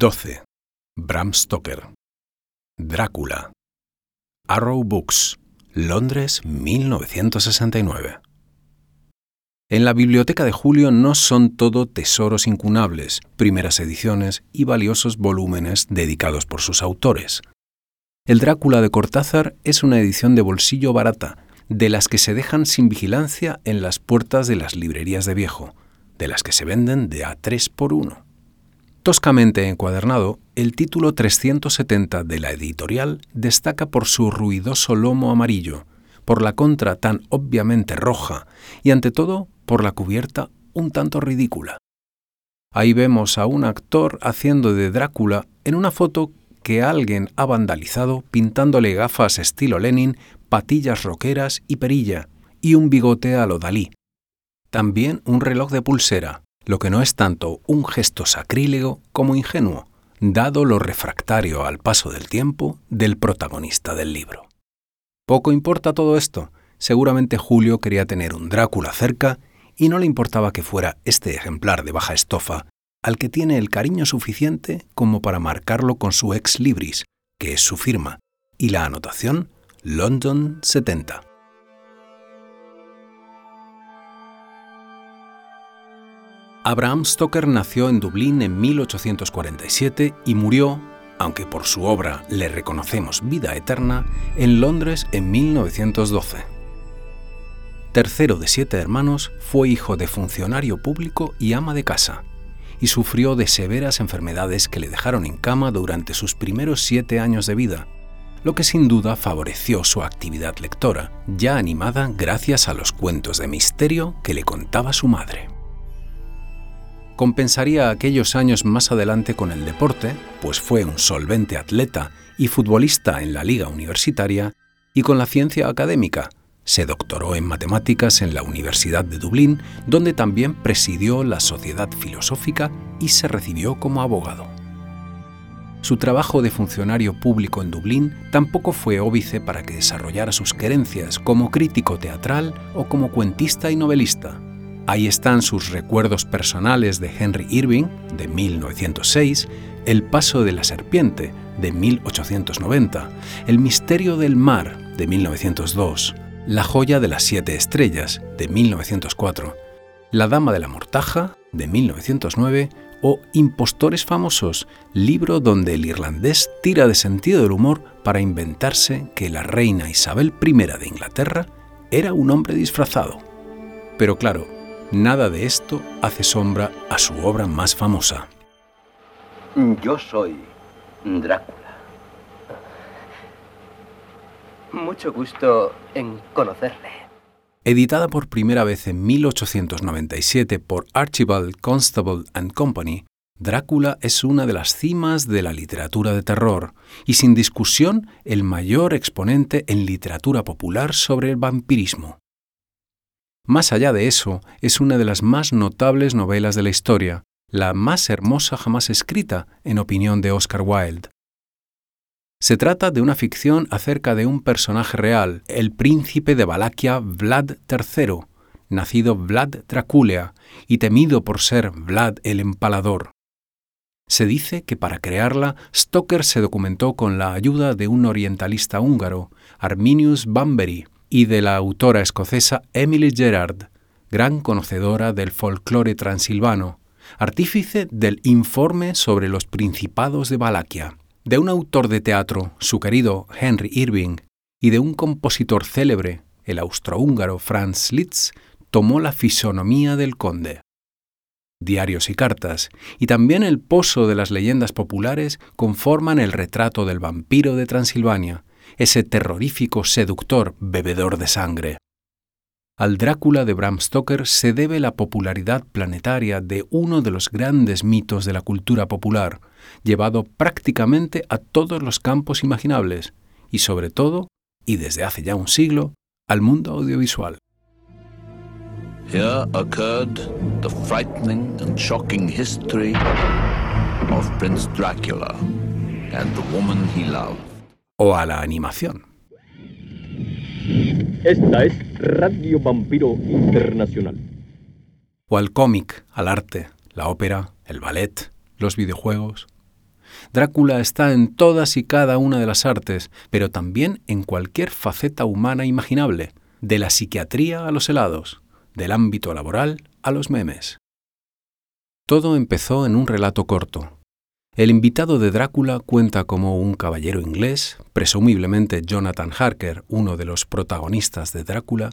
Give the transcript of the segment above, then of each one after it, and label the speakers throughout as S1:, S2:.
S1: XII. Bram Stoker. Drácula. Arrow Books, Londres, 1969. En la biblioteca de Julio no son todo tesoros incunables, primeras ediciones y valiosos volúmenes dedicados por sus autores. El Drácula de Cortázar es una edición de bolsillo barata, de las que se dejan sin vigilancia en las puertas de las librerías de viejo, de las que se venden de a tres por uno. Toscamente encuadernado, el título 370 de la editorial destaca por su ruidoso lomo amarillo, por la contra tan obviamente roja y ante todo por la cubierta un tanto ridícula. Ahí vemos a un actor haciendo de Drácula en una foto que alguien ha vandalizado pintándole gafas estilo Lenin, patillas roqueras y perilla, y un bigote a lo Dalí. También un reloj de pulsera, lo que no es tanto un gesto sacrílego como ingenuo, dado lo refractario al paso del tiempo del protagonista del libro. Poco importa todo esto, seguramente Julio quería tener un Drácula cerca y no le importaba que fuera este ejemplar de baja estofa, al que tiene el cariño suficiente como para marcarlo con su ex libris, que es su firma, y la anotación London 70. Abraham Stoker nació en Dublín en 1847 y murió, aunque por su obra le reconocemos vida eterna, en Londres en 1912. Tercero de siete hermanos, fue hijo de funcionario público y ama de casa, y sufrió de severas enfermedades que le dejaron en cama durante sus primeros siete años de vida, lo que sin duda favoreció su actividad lectora, ya animada gracias a los cuentos de misterio que le contaba su madre compensaría aquellos años más adelante con el deporte, pues fue un solvente atleta y futbolista en la liga universitaria, y con la ciencia académica. Se doctoró en matemáticas en la Universidad de Dublín, donde también presidió la Sociedad Filosófica y se recibió como abogado. Su trabajo de funcionario público en Dublín tampoco fue óbice para que desarrollara sus querencias como crítico teatral o como cuentista y novelista. Ahí están sus recuerdos personales de Henry Irving, de 1906, El paso de la serpiente, de 1890, El misterio del mar, de 1902, La joya de las siete estrellas, de 1904, La dama de la mortaja, de 1909, o Impostores famosos, libro donde el irlandés tira de sentido del humor para inventarse que la reina Isabel I de Inglaterra era un hombre disfrazado. Pero claro, Nada de esto hace sombra a su obra más famosa.
S2: Yo soy Drácula. Mucho gusto en conocerle.
S1: Editada por primera vez en 1897 por Archibald Constable and Company, Drácula es una de las cimas de la literatura de terror y sin discusión el mayor exponente en literatura popular sobre el vampirismo. Más allá de eso, es una de las más notables novelas de la historia, la más hermosa jamás escrita, en opinión de Oscar Wilde. Se trata de una ficción acerca de un personaje real, el príncipe de Valaquia Vlad III, nacido Vlad Dracula y temido por ser Vlad el Empalador. Se dice que para crearla, Stoker se documentó con la ayuda de un orientalista húngaro, Arminius Bambery, y de la autora escocesa Emily Gerard, gran conocedora del folclore transilvano, artífice del Informe sobre los Principados de Valaquia, de un autor de teatro, su querido Henry Irving, y de un compositor célebre, el austrohúngaro Franz Liszt, tomó la fisonomía del conde. Diarios y cartas, y también el pozo de las leyendas populares conforman el retrato del vampiro de Transilvania, ese terrorífico seductor bebedor de sangre. Al Drácula de Bram Stoker se debe la popularidad planetaria de uno de los grandes mitos de la cultura popular, llevado prácticamente a todos los campos imaginables, y sobre todo, y desde hace ya un siglo, al mundo audiovisual.
S3: Here occurred the frightening and shocking history of Prince Dracula and the woman he loved.
S1: O a la animación.
S4: Esta es Radio Vampiro Internacional.
S1: O al cómic, al arte, la ópera, el ballet, los videojuegos. Drácula está en todas y cada una de las artes, pero también en cualquier faceta humana imaginable, de la psiquiatría a los helados, del ámbito laboral a los memes. Todo empezó en un relato corto, el invitado de Drácula cuenta como un caballero inglés, presumiblemente Jonathan Harker, uno de los protagonistas de Drácula,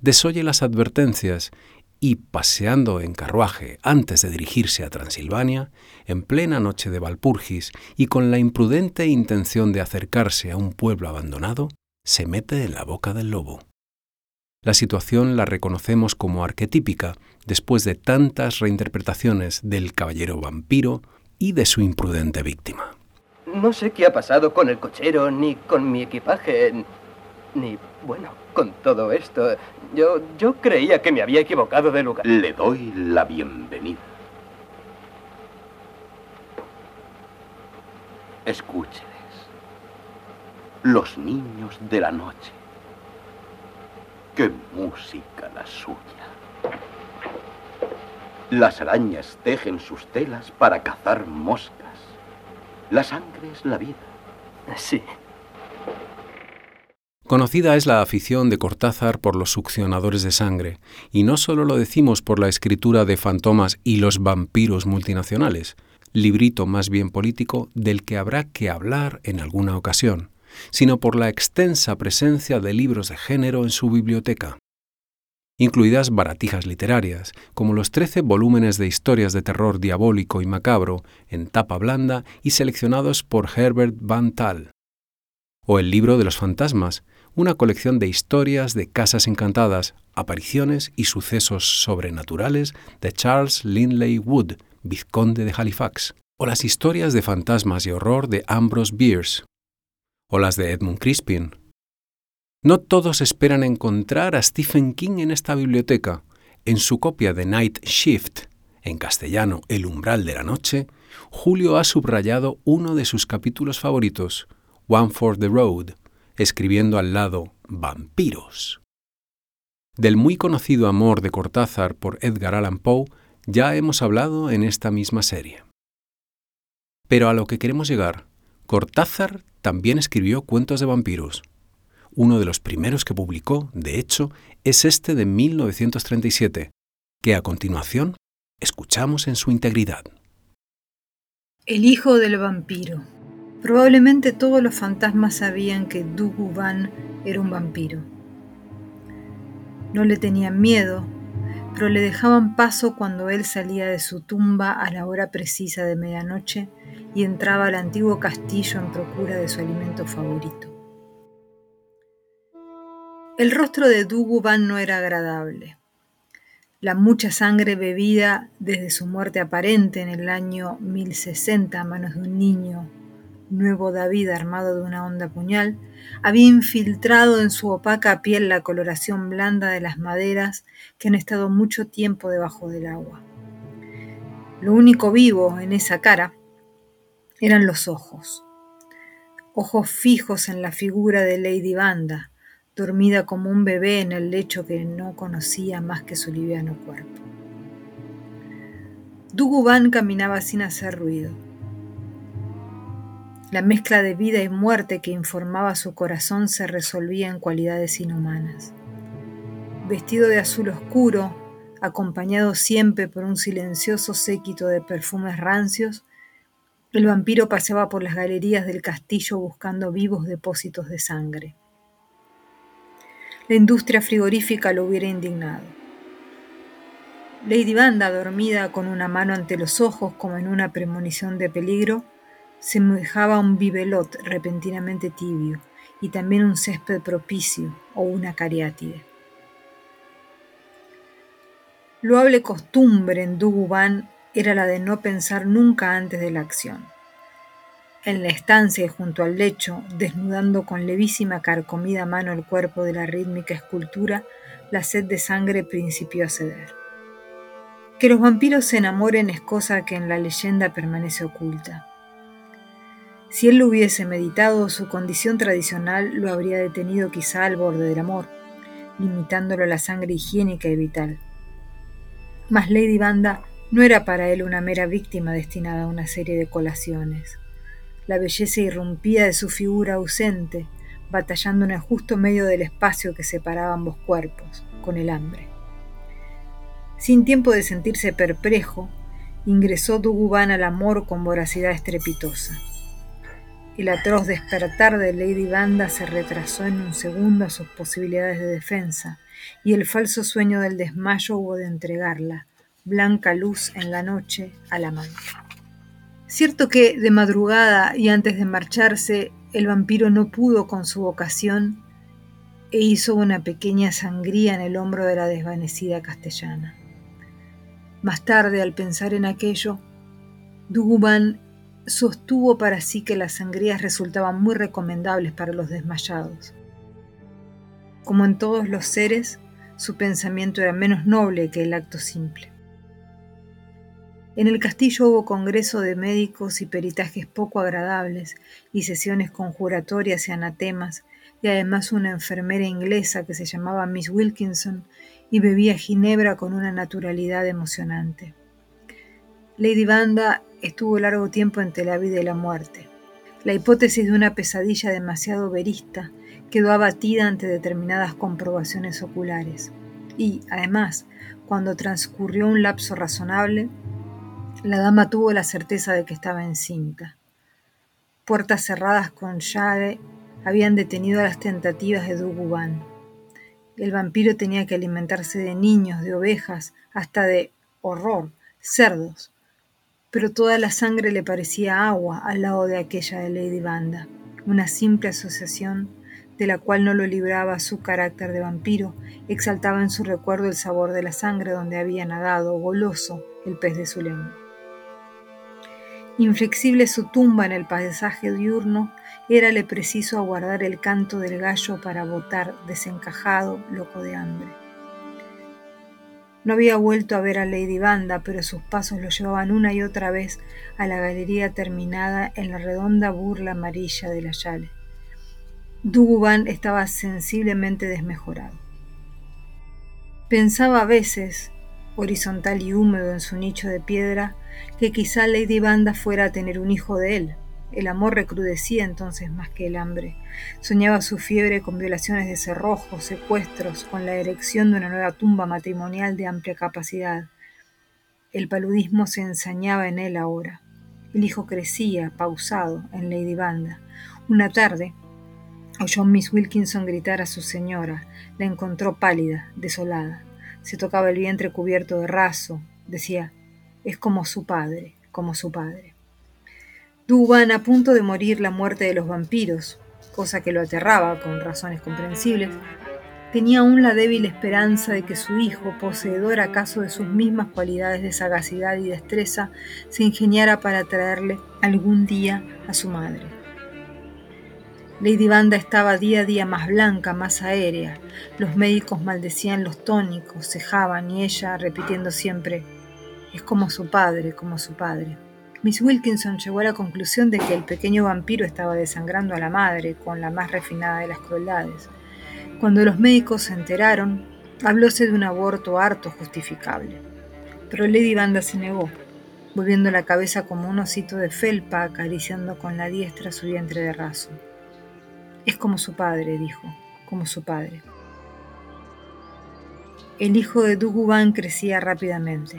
S1: desoye las advertencias y, paseando en carruaje antes de dirigirse a Transilvania, en plena noche de Valpurgis y con la imprudente intención de acercarse a un pueblo abandonado, se mete en la boca del lobo. La situación la reconocemos como arquetípica después de tantas reinterpretaciones del caballero vampiro, y de su imprudente víctima.
S2: No sé qué ha pasado con el cochero, ni con mi equipaje, ni, bueno, con todo esto. Yo, yo creía que me había equivocado de lugar.
S5: Le doy la bienvenida. Escúcheles. Los niños de la noche. Qué música la suya. Las arañas tejen sus telas para cazar moscas. La sangre es la vida.
S2: Sí.
S1: Conocida es la afición de Cortázar por los succionadores de sangre, y no solo lo decimos por la escritura de Fantomas y los vampiros multinacionales, librito más bien político del que habrá que hablar en alguna ocasión, sino por la extensa presencia de libros de género en su biblioteca incluidas baratijas literarias, como los 13 volúmenes de historias de terror diabólico y macabro en tapa blanda y seleccionados por Herbert Van Tal. O el libro de los fantasmas, una colección de historias de casas encantadas, apariciones y sucesos sobrenaturales de Charles Lindley Wood, vizconde de Halifax. O las historias de fantasmas y horror de Ambrose Bierce. O las de Edmund Crispin, no todos esperan encontrar a Stephen King en esta biblioteca. En su copia de Night Shift, en castellano El umbral de la noche, Julio ha subrayado uno de sus capítulos favoritos, One for the Road, escribiendo al lado Vampiros. Del muy conocido amor de Cortázar por Edgar Allan Poe ya hemos hablado en esta misma serie. Pero a lo que queremos llegar, Cortázar también escribió cuentos de vampiros. Uno de los primeros que publicó, de hecho, es este de 1937, que a continuación escuchamos en su integridad.
S6: El hijo del vampiro. Probablemente todos los fantasmas sabían que Dugu Van era un vampiro. No le tenían miedo, pero le dejaban paso cuando él salía de su tumba a la hora precisa de medianoche y entraba al antiguo castillo en procura de su alimento favorito. El rostro de Duguban no era agradable. La mucha sangre bebida desde su muerte aparente en el año 1060 a manos de un niño, nuevo David armado de una honda puñal, había infiltrado en su opaca piel la coloración blanda de las maderas que han estado mucho tiempo debajo del agua. Lo único vivo en esa cara eran los ojos, ojos fijos en la figura de Lady Banda, dormida como un bebé en el lecho que no conocía más que su liviano cuerpo. Duguban caminaba sin hacer ruido. La mezcla de vida y muerte que informaba su corazón se resolvía en cualidades inhumanas. Vestido de azul oscuro, acompañado siempre por un silencioso séquito de perfumes rancios, el vampiro paseaba por las galerías del castillo buscando vivos depósitos de sangre la industria frigorífica lo hubiera indignado. Lady Banda, dormida con una mano ante los ojos como en una premonición de peligro, semejaba un bibelot repentinamente tibio y también un césped propicio o una cariátide. Loable costumbre en Duguban era la de no pensar nunca antes de la acción. En la estancia y junto al lecho, desnudando con levísima carcomida mano el cuerpo de la rítmica escultura, la sed de sangre principió a ceder. Que los vampiros se enamoren es cosa que en la leyenda permanece oculta. Si él lo hubiese meditado, su condición tradicional lo habría detenido quizá al borde del amor, limitándolo a la sangre higiénica y vital. Mas Lady Banda no era para él una mera víctima destinada a una serie de colaciones. La belleza irrumpía de su figura ausente, batallando en el justo medio del espacio que separaba ambos cuerpos, con el hambre. Sin tiempo de sentirse perplejo, ingresó Duguban al amor con voracidad estrepitosa. El atroz despertar de Lady Banda se retrasó en un segundo a sus posibilidades de defensa, y el falso sueño del desmayo hubo de entregarla, blanca luz en la noche, al amante. Cierto que, de madrugada y antes de marcharse, el vampiro no pudo con su vocación e hizo una pequeña sangría en el hombro de la desvanecida castellana. Más tarde, al pensar en aquello, Duguban sostuvo para sí que las sangrías resultaban muy recomendables para los desmayados. Como en todos los seres, su pensamiento era menos noble que el acto simple. En el castillo hubo congreso de médicos y peritajes poco agradables y sesiones conjuratorias y anatemas, y además una enfermera inglesa que se llamaba Miss Wilkinson y bebía ginebra con una naturalidad emocionante. Lady Banda estuvo largo tiempo entre la vida y la muerte. La hipótesis de una pesadilla demasiado verista quedó abatida ante determinadas comprobaciones oculares. Y, además, cuando transcurrió un lapso razonable, la dama tuvo la certeza de que estaba encinta. Puertas cerradas con llave habían detenido las tentativas de Duguban. El vampiro tenía que alimentarse de niños, de ovejas, hasta de horror, cerdos. Pero toda la sangre le parecía agua al lado de aquella de Lady Banda, una simple asociación de la cual no lo libraba su carácter de vampiro, exaltaba en su recuerdo el sabor de la sangre donde había nadado, goloso, el pez de su lengua. Inflexible su tumba en el paisaje diurno, érale preciso aguardar el canto del gallo para botar desencajado, loco de hambre. No había vuelto a ver a Lady Banda, pero sus pasos lo llevaban una y otra vez a la galería terminada en la redonda burla amarilla de la Yale. Duguban estaba sensiblemente desmejorado. Pensaba a veces, horizontal y húmedo en su nicho de piedra, que quizá Lady Banda fuera a tener un hijo de él. El amor recrudecía entonces más que el hambre. Soñaba su fiebre con violaciones de cerrojos, secuestros, con la erección de una nueva tumba matrimonial de amplia capacidad. El paludismo se ensañaba en él ahora. El hijo crecía, pausado, en Lady Banda. Una tarde, oyó Miss Wilkinson gritar a su señora. La encontró pálida, desolada. Se tocaba el vientre cubierto de raso. Decía, es como su padre, como su padre. Duban, a punto de morir la muerte de los vampiros, cosa que lo aterraba con razones comprensibles, tenía aún la débil esperanza de que su hijo, poseedor acaso de sus mismas cualidades de sagacidad y destreza, se ingeniara para traerle algún día a su madre. Lady Banda estaba día a día más blanca, más aérea. Los médicos maldecían los tónicos, cejaban y ella, repitiendo siempre, es como su padre, como su padre. Miss Wilkinson llegó a la conclusión de que el pequeño vampiro estaba desangrando a la madre con la más refinada de las crueldades. Cuando los médicos se enteraron, hablóse de un aborto harto justificable. Pero Lady Banda se negó, volviendo la cabeza como un osito de felpa acariciando con la diestra su vientre de raso. Es como su padre, dijo, como su padre. El hijo de Duguban crecía rápidamente.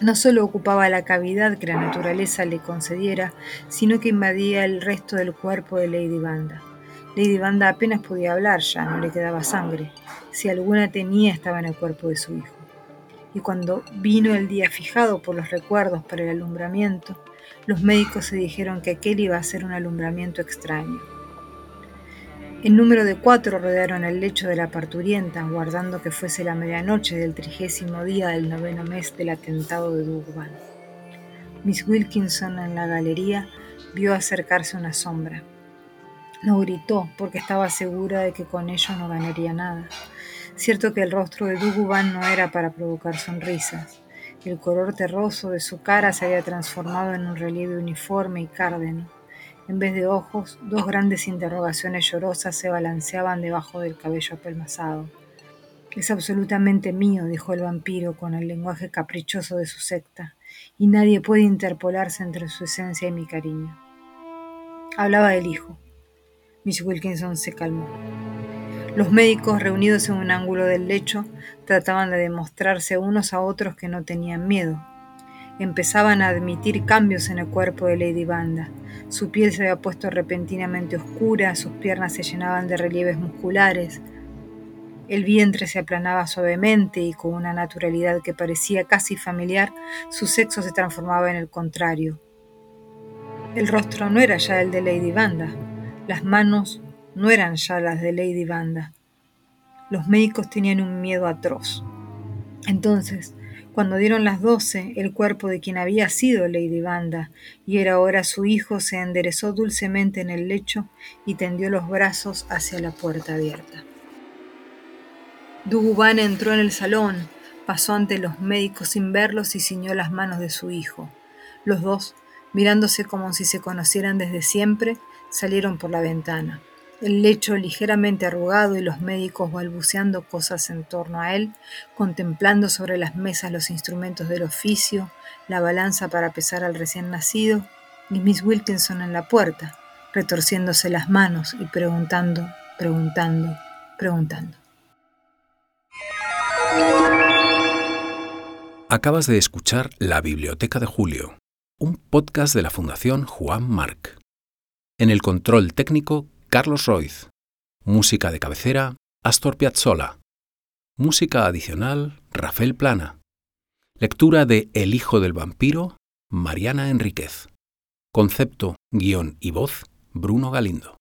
S6: No solo ocupaba la cavidad que la naturaleza le concediera, sino que invadía el resto del cuerpo de Lady Banda. Lady Banda apenas podía hablar ya, no le quedaba sangre. Si alguna tenía, estaba en el cuerpo de su hijo. Y cuando vino el día fijado por los recuerdos para el alumbramiento, los médicos se dijeron que aquel iba a ser un alumbramiento extraño. En número de cuatro rodearon el lecho de la parturienta, guardando que fuese la medianoche del trigésimo día del noveno mes del atentado de Durban. Miss Wilkinson en la galería vio acercarse una sombra. No gritó porque estaba segura de que con ello no ganaría nada. Cierto que el rostro de Duguban no era para provocar sonrisas. El color terroso de su cara se había transformado en un relieve uniforme y cárdeno. En vez de ojos, dos grandes interrogaciones llorosas se balanceaban debajo del cabello apelmazado. Es absolutamente mío, dijo el vampiro con el lenguaje caprichoso de su secta, y nadie puede interpolarse entre su esencia y mi cariño. Hablaba del hijo. Miss Wilkinson se calmó. Los médicos, reunidos en un ángulo del lecho, trataban de demostrarse unos a otros que no tenían miedo, empezaban a admitir cambios en el cuerpo de Lady Banda. Su piel se había puesto repentinamente oscura, sus piernas se llenaban de relieves musculares, el vientre se aplanaba suavemente y con una naturalidad que parecía casi familiar, su sexo se transformaba en el contrario. El rostro no era ya el de Lady Banda, las manos no eran ya las de Lady Banda. Los médicos tenían un miedo atroz. Entonces, cuando dieron las doce, el cuerpo de quien había sido Lady Banda y era ahora su hijo se enderezó dulcemente en el lecho y tendió los brazos hacia la puerta abierta. Duguban entró en el salón, pasó ante los médicos sin verlos y ciñó las manos de su hijo. Los dos, mirándose como si se conocieran desde siempre, salieron por la ventana el lecho ligeramente arrugado y los médicos balbuceando cosas en torno a él, contemplando sobre las mesas los instrumentos del oficio, la balanza para pesar al recién nacido, y Miss Wilkinson en la puerta, retorciéndose las manos y preguntando, preguntando, preguntando.
S1: Acabas de escuchar La Biblioteca de Julio, un podcast de la Fundación Juan Marc. En el control técnico, Carlos Roiz. Música de cabecera, Astor Piazzolla. Música adicional, Rafael Plana. Lectura de El hijo del vampiro, Mariana Enríquez. Concepto, guion y voz, Bruno Galindo.